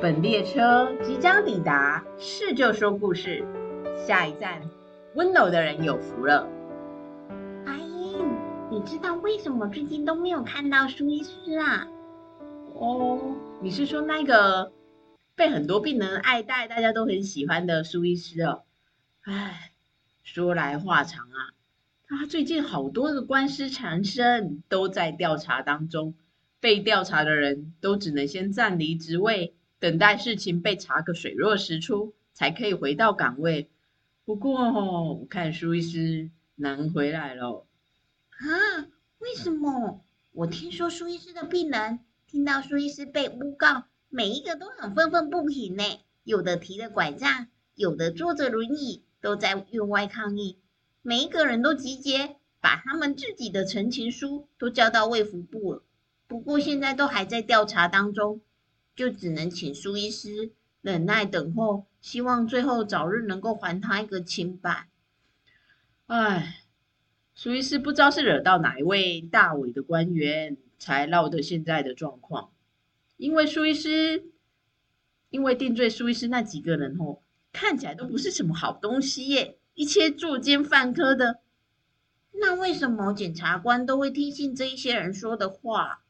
本列车即将抵达，是就说故事。下一站，温柔的人有福了。阿英，你知道为什么最近都没有看到苏医师啊？哦，你是说那个被很多病人爱戴、大家都很喜欢的苏医师哦？哎，说来话长啊。他最近好多的官司缠身，都在调查当中。被调查的人都只能先暂离职位，等待事情被查个水落石出，才可以回到岗位。不过哦，我看苏医师难回来了。啊？为什么？我听说苏医师的病人听到苏医师被诬告，每一个都很愤愤不平呢。有的提着拐杖，有的坐着轮椅，都在院外抗议。每一个人都集结，把他们自己的陈情书都交到卫福部了。不过现在都还在调查当中，就只能请苏医师忍耐等候，希望最后早日能够还他一个清白。唉，苏医师不知道是惹到哪一位大伟的官员，才闹得现在的状况。因为苏医师，因为定罪苏医师那几个人哦，看起来都不是什么好东西耶。一切作奸犯科的，那为什么检察官都会听信这一些人说的话？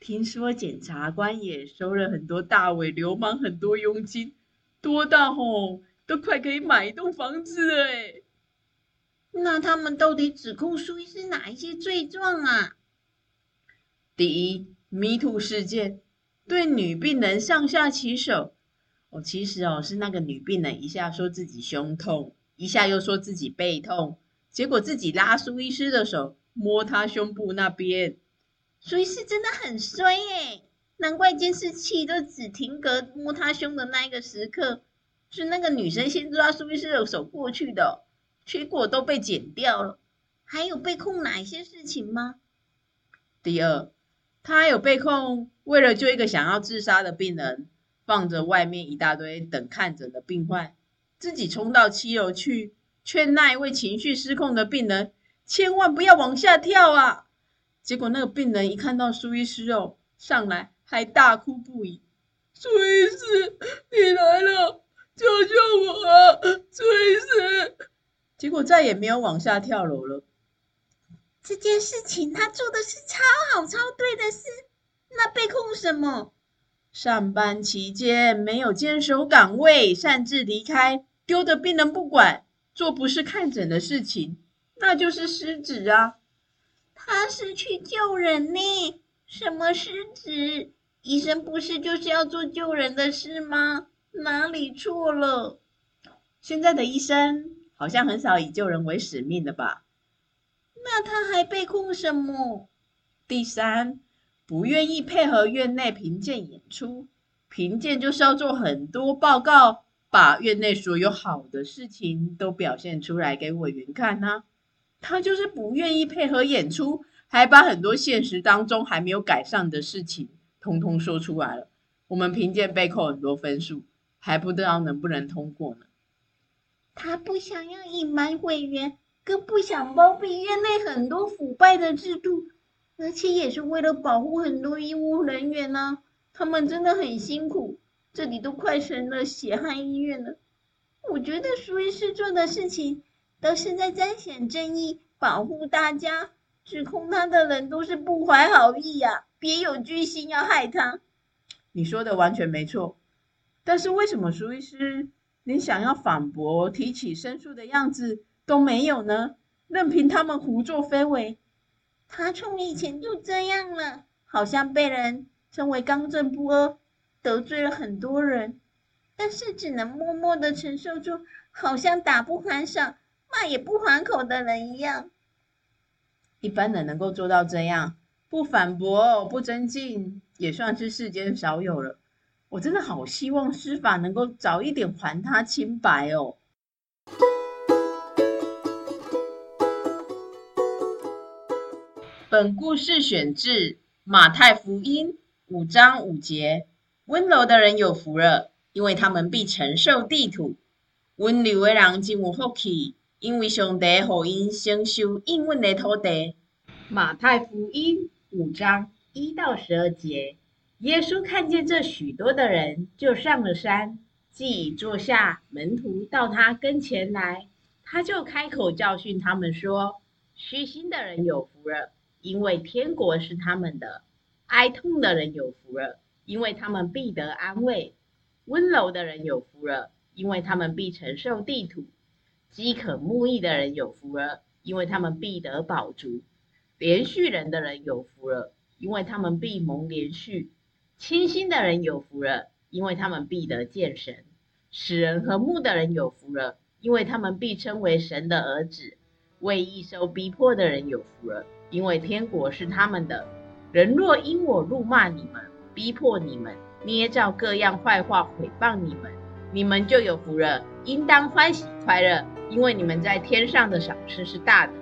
听说检察官也收了很多大尾流氓很多佣金，多到吼都快可以买一栋房子了哎。那他们到底指控苏医师哪一些罪状啊？第一，Me Too 事件，对女病人上下其手。哦，其实哦是那个女病人一下说自己胸痛。一下又说自己背痛，结果自己拉苏医师的手摸他胸部那边，苏医师真的很衰耶！难怪监视器都只停格摸他胸的那一个时刻，是那个女生先抓苏医师的手过去的，结果都被剪掉了。还有被控哪些事情吗？第二，他还有被控为了救一个想要自杀的病人，放着外面一大堆等看诊的病患。自己冲到七楼去劝那一位情绪失控的病人，千万不要往下跳啊！结果那个病人一看到苏医师哦，上来还大哭不已：“苏医师，你来了，救救我啊！苏医师！”结果再也没有往下跳楼了。这件事情他做的是超好、超对的事，那被控什么？上班期间没有坚守岗位，擅自离开。丢的病人不管，做不是看诊的事情，那就是失职啊！他是去救人呢，什么失职？医生不是就是要做救人的事吗？哪里错了？现在的医生好像很少以救人为使命的吧？那他还被控什么？第三，不愿意配合院内评鉴演出，评鉴就是要做很多报告。把院内所有好的事情都表现出来给委员看呢、啊？他就是不愿意配合演出，还把很多现实当中还没有改善的事情通通说出来了。我们凭借被扣很多分数，还不知道能不能通过呢？他不想要隐瞒委员，更不想包庇院内很多腐败的制度，而且也是为了保护很多医务人员呢、他们真的很辛苦。这里都快成了血汗医院了。我觉得苏医师做的事情都是在彰显正义，保护大家。指控他的人都是不怀好意呀、啊，别有居心要害他。你说的完全没错，但是为什么苏医师连想要反驳、提起申诉的样子都没有呢？任凭他们胡作非为。他从以前就这样了，好像被人称为刚正不阿。得罪了很多人，但是只能默默的承受住，好像打不还手，骂也不还口的人一样。一般人能够做到这样，不反驳、不增进，也算是世间少有了。我真的好希望司法能够早一点还他清白哦。本故事选自马太福音五章五节。温柔的人有福了，因为他们必承受地土。温柔的人真有福气，因为上帝予因承受应允的土地。马太福音五章一到十二节，耶稣看见这许多的人，就上了山，既已坐下，门徒到他跟前来，他就开口教训他们说：“虚心的人有福了，因为天国是他们的；哀痛的人有福了，因为他们必得安慰；温柔的人有福了，因为他们必承受地土；饥渴慕义的人有福了，因为他们必得饱足；连续人的人有福了，因为他们必蒙连续；清心的人有福了，因为他们必得见神；使人和睦的人有福了，因为他们必称为神的儿子。为义受逼迫的人有福了，因为天国是他们的。人若因我辱骂你们，逼迫你们，捏造各样坏话毁谤你们，你们就有福了，应当欢喜快乐，因为你们在天上的赏赐是大的。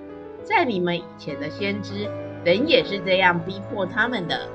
在你们以前的先知，人也是这样逼迫他们的。